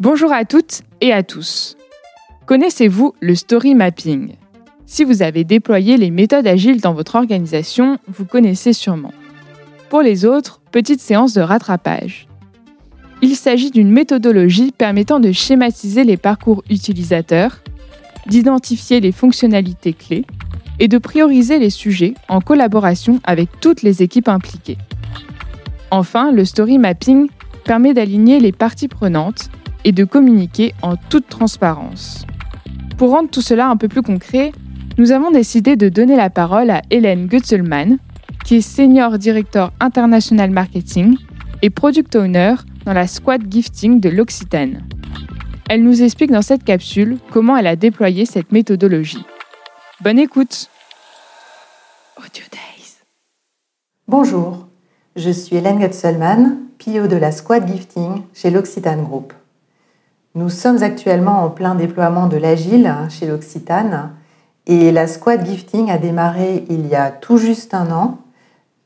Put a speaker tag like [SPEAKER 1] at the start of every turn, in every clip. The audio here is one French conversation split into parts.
[SPEAKER 1] Bonjour à toutes et à tous. Connaissez-vous le story mapping? Si vous avez déployé les méthodes agiles dans votre organisation, vous connaissez sûrement. Pour les autres, petite séance de rattrapage. Il s'agit d'une méthodologie permettant de schématiser les parcours utilisateurs, d'identifier les fonctionnalités clés et de prioriser les sujets en collaboration avec toutes les équipes impliquées. Enfin, le story mapping permet d'aligner les parties prenantes et de communiquer en toute transparence. Pour rendre tout cela un peu plus concret, nous avons décidé de donner la parole à Hélène Gutzelmann, qui est Senior Director International Marketing et Product Owner dans la Squad Gifting de l'Occitane. Elle nous explique dans cette capsule comment elle a déployé cette méthodologie. Bonne écoute
[SPEAKER 2] Audio Days Bonjour, je suis Hélène Gutzelmann, PO de la Squad Gifting chez l'Occitane Group. Nous sommes actuellement en plein déploiement de l'agile hein, chez l'Occitane et la squad gifting a démarré il y a tout juste un an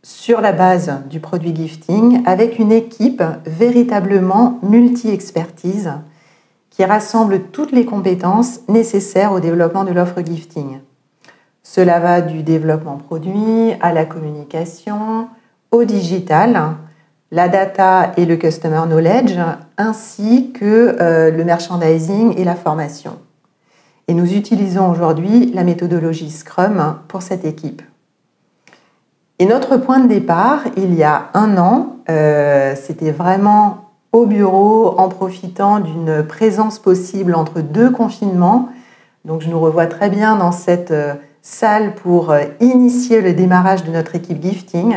[SPEAKER 2] sur la base du produit gifting avec une équipe véritablement multi-expertise qui rassemble toutes les compétences nécessaires au développement de l'offre gifting. Cela va du développement produit à la communication, au digital, la data et le customer knowledge, ainsi que euh, le merchandising et la formation. Et nous utilisons aujourd'hui la méthodologie Scrum pour cette équipe. Et notre point de départ, il y a un an, euh, c'était vraiment au bureau en profitant d'une présence possible entre deux confinements. Donc je nous revois très bien dans cette euh, salle pour initier le démarrage de notre équipe gifting.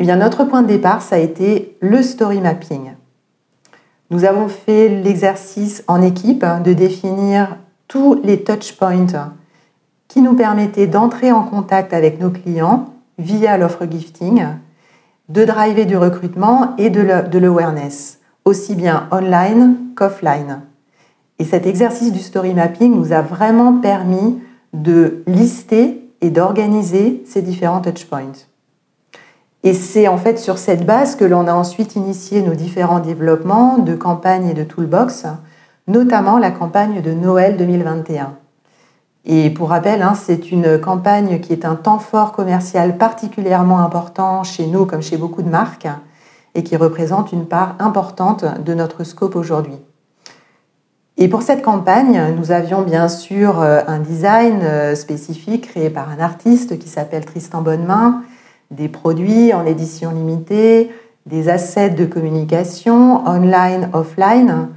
[SPEAKER 2] Eh bien, notre point de départ, ça a été le story mapping. Nous avons fait l'exercice en équipe de définir tous les touch points qui nous permettaient d'entrer en contact avec nos clients via l'offre gifting, de driver du recrutement et de l'awareness, aussi bien online qu'offline. Et cet exercice du story mapping nous a vraiment permis de lister et d'organiser ces différents touch points. Et c'est en fait sur cette base que l'on a ensuite initié nos différents développements de campagne et de toolbox, notamment la campagne de Noël 2021. Et pour rappel, hein, c'est une campagne qui est un temps fort commercial particulièrement important chez nous comme chez beaucoup de marques et qui représente une part importante de notre scope aujourd'hui. Et pour cette campagne, nous avions bien sûr euh, un design euh, spécifique créé par un artiste qui s'appelle Tristan Bonnemain des produits en édition limitée, des assets de communication online, offline,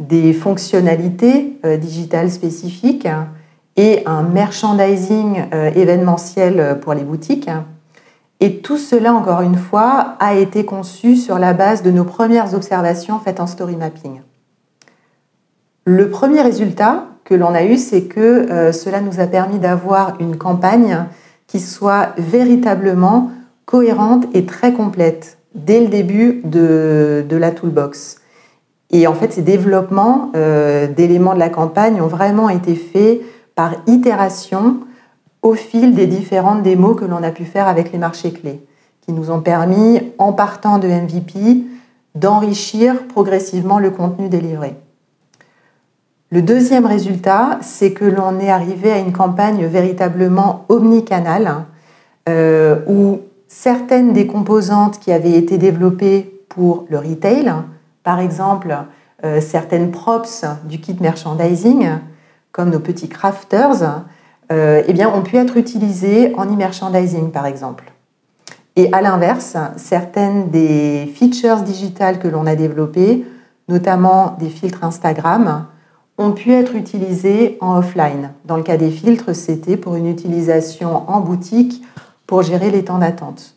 [SPEAKER 2] des fonctionnalités euh, digitales spécifiques et un merchandising euh, événementiel pour les boutiques. Et tout cela, encore une fois, a été conçu sur la base de nos premières observations faites en story mapping. Le premier résultat que l'on a eu, c'est que euh, cela nous a permis d'avoir une campagne qui soit véritablement cohérente et très complète dès le début de, la toolbox. Et en fait, ces développements euh, d'éléments de la campagne ont vraiment été faits par itération au fil des différentes démos que l'on a pu faire avec les marchés clés, qui nous ont permis, en partant de MVP, d'enrichir progressivement le contenu délivré. Le deuxième résultat, c'est que l'on est arrivé à une campagne véritablement omnicanale, euh, où certaines des composantes qui avaient été développées pour le retail, par exemple euh, certaines props du kit merchandising, comme nos petits crafters, euh, eh bien, ont pu être utilisées en e-merchandising, par exemple. Et à l'inverse, certaines des features digitales que l'on a développées, notamment des filtres Instagram, ont pu être utilisées en offline. Dans le cas des filtres, c'était pour une utilisation en boutique pour gérer les temps d'attente.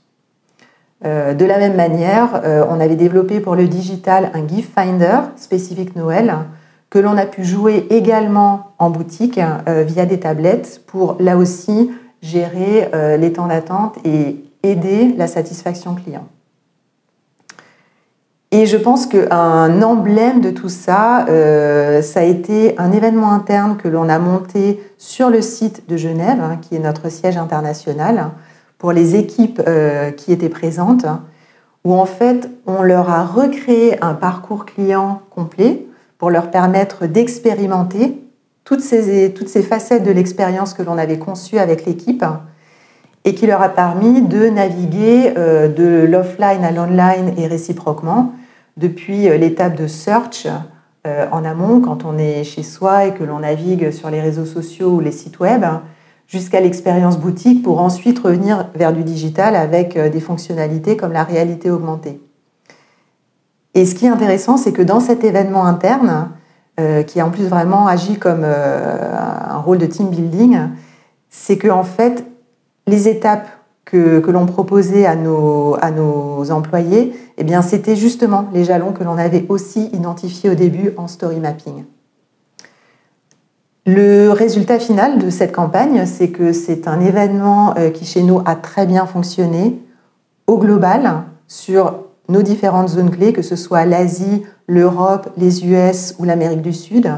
[SPEAKER 2] Euh, de la même manière, euh, on avait développé pour le digital un gift finder spécifique Noël que l'on a pu jouer également en boutique euh, via des tablettes pour là aussi gérer les temps d'attente et aider la satisfaction client. Et je pense qu'un emblème de tout ça, ça a été un événement interne que l'on a monté sur le site de Genève, hein, qui est notre siège international, pour les équipes euh, qui étaient présentes, où en fait on leur a recréé un parcours client complet pour leur permettre d'expérimenter toutes ces, toutes ces facettes de l'expérience que l'on avait conçue avec l'équipe et qui leur a permis de naviguer euh, de l'offline à l'online et réciproquement depuis euh, l'étape de search en amont quand on est chez soi et que l'on navigue sur les réseaux sociaux ou les sites web jusqu'à l'expérience boutique pour ensuite revenir vers du digital avec des fonctionnalités comme la réalité augmentée. Et ce qui est intéressant, c'est que dans cet événement interne, qui a en plus vraiment agi comme un rôle de team building, c'est que en fait, les étapes que, l'on proposait à nos, employés, eh c'était justement les jalons que l'on avait aussi identifiés au début en story mapping. Le résultat final de cette campagne, c'est que c'est un événement euh, qui chez nous a très bien fonctionné au global sur nos différentes zones clés, que ce soit l'Asie, l'Europe, les US ou l'Amérique du Sud,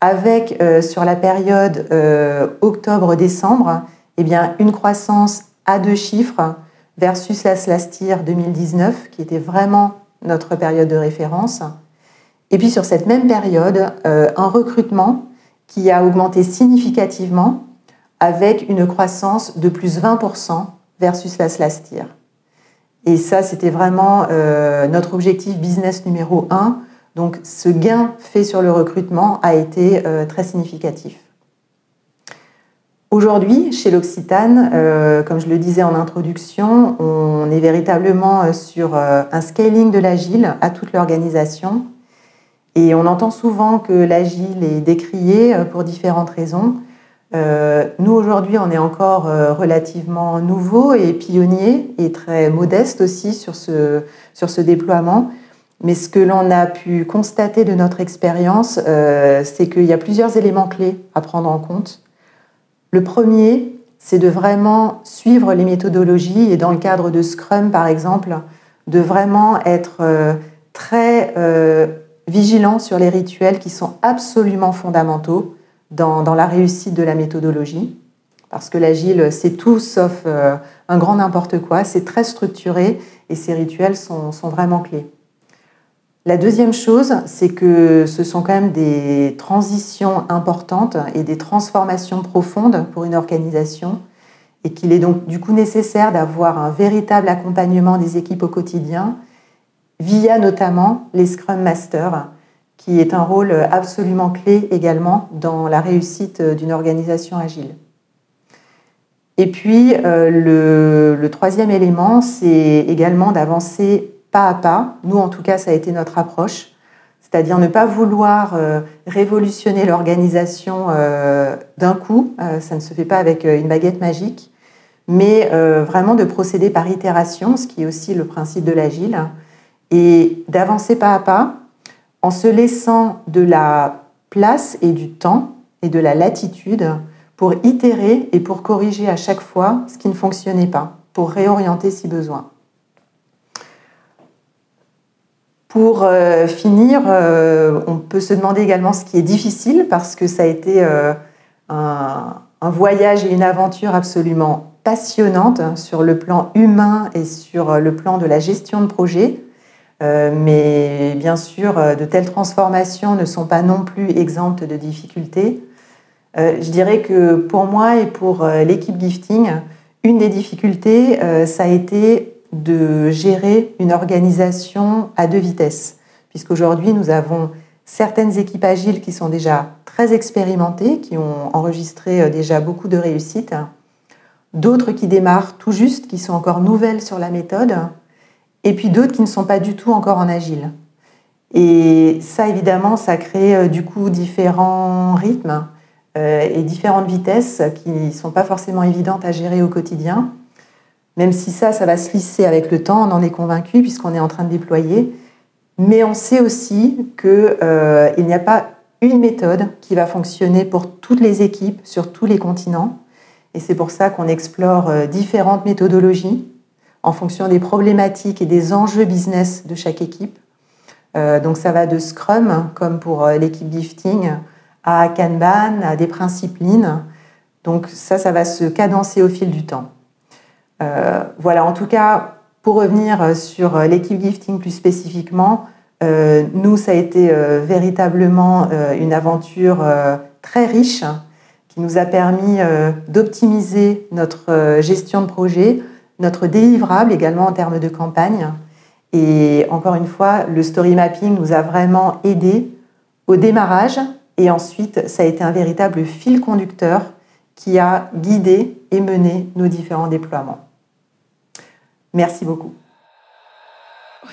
[SPEAKER 2] avec euh, sur la période euh, octobre-décembre eh une croissance à deux chiffres versus la SLASTIR 2019, qui était vraiment notre période de référence. Et puis sur cette même période, un recrutement qui a augmenté significativement avec une croissance de plus 20% versus la SLASTIR. Et ça, c'était vraiment euh, notre objectif business numéro un. Donc ce gain fait sur le recrutement a été euh, très significatif. Aujourd'hui, chez l'Occitane, euh, comme je le disais en introduction, on est véritablement sur un scaling de l'agile à toute l'organisation. Et on entend souvent que l'agile est décrié pour différentes raisons. nous, aujourd'hui, on est encore relativement nouveau et pionnier et très modeste aussi sur ce, sur ce déploiement. Mais ce que l'on a pu constater de notre expérience, c'est qu'il y a plusieurs éléments clés à prendre en compte. Le premier, c'est de vraiment suivre les méthodologies et dans le cadre de Scrum, par exemple, de vraiment être euh, très euh, vigilant sur les rituels qui sont absolument fondamentaux dans, la réussite de la méthodologie. Parce que l'agile, c'est tout sauf euh, un grand n'importe quoi, c'est très structuré et ces rituels sont vraiment clés. La deuxième chose, c'est que ce sont quand même des transitions importantes et des transformations profondes pour une organisation et qu'il est donc du coup nécessaire d'avoir un véritable accompagnement des équipes au quotidien via notamment les Scrum Masters, qui est un rôle absolument clé également dans la réussite d'une organisation agile. Et puis, euh, le, troisième élément, c'est également d'avancer pas à pas. Nous, en tout cas, ça a été notre approche. C'est-à-dire ne pas vouloir euh, révolutionner l'organisation euh, d'un coup, ça ne se fait pas avec une baguette magique, mais vraiment de procéder par itération, ce qui est aussi le principe de l'agile, et d'avancer pas à pas en se laissant de la place et du temps et de la latitude pour itérer et pour corriger à chaque fois ce qui ne fonctionnait pas, pour réorienter si besoin. Pour euh, finir, euh, on peut se demander également ce qui est difficile parce que ça a été euh, un, voyage et une aventure absolument passionnante sur le plan humain et sur le plan de la gestion de projet. Mais bien sûr, de telles transformations ne sont pas non plus exemptes de difficultés. je dirais que pour moi et pour l'équipe gifting, une des difficultés, ça a été de gérer une organisation à deux vitesses, puisqu'aujourd'hui nous avons certaines équipes agiles qui sont déjà très expérimentées, qui ont enregistré euh, déjà beaucoup de réussites, d'autres qui démarrent tout juste, qui sont encore nouvelles sur la méthode, et puis d'autres qui ne sont pas du tout encore en agile. Et ça, évidemment, ça crée euh, du coup différents rythmes euh, et différentes vitesses qui ne sont pas forcément évidentes à gérer au quotidien. Même si ça, ça va se lisser avec le temps, on en est convaincu puisqu'on est en train de déployer. Mais on sait aussi qu'il euh, n'y a pas une méthode qui va fonctionner pour toutes les équipes sur tous les continents. Et c'est pour ça qu'on explore différentes méthodologies en fonction des problématiques et des enjeux business de chaque équipe. Euh, donc ça va de Scrum, comme pour l'équipe gifting, à Kanban, à des principes. Donc ça, ça va se cadencer au fil du temps. Euh, voilà, en tout cas, pour revenir sur l'équipe gifting plus spécifiquement, nous, ça a été véritablement une aventure très riche qui nous a permis d'optimiser notre gestion de projet, notre délivrable également en termes de campagne. Et encore une fois, le story mapping nous a vraiment aidé au démarrage et ensuite ça a été un véritable fil conducteur qui a guidé et mené nos différents déploiements. Merci beaucoup. Oh,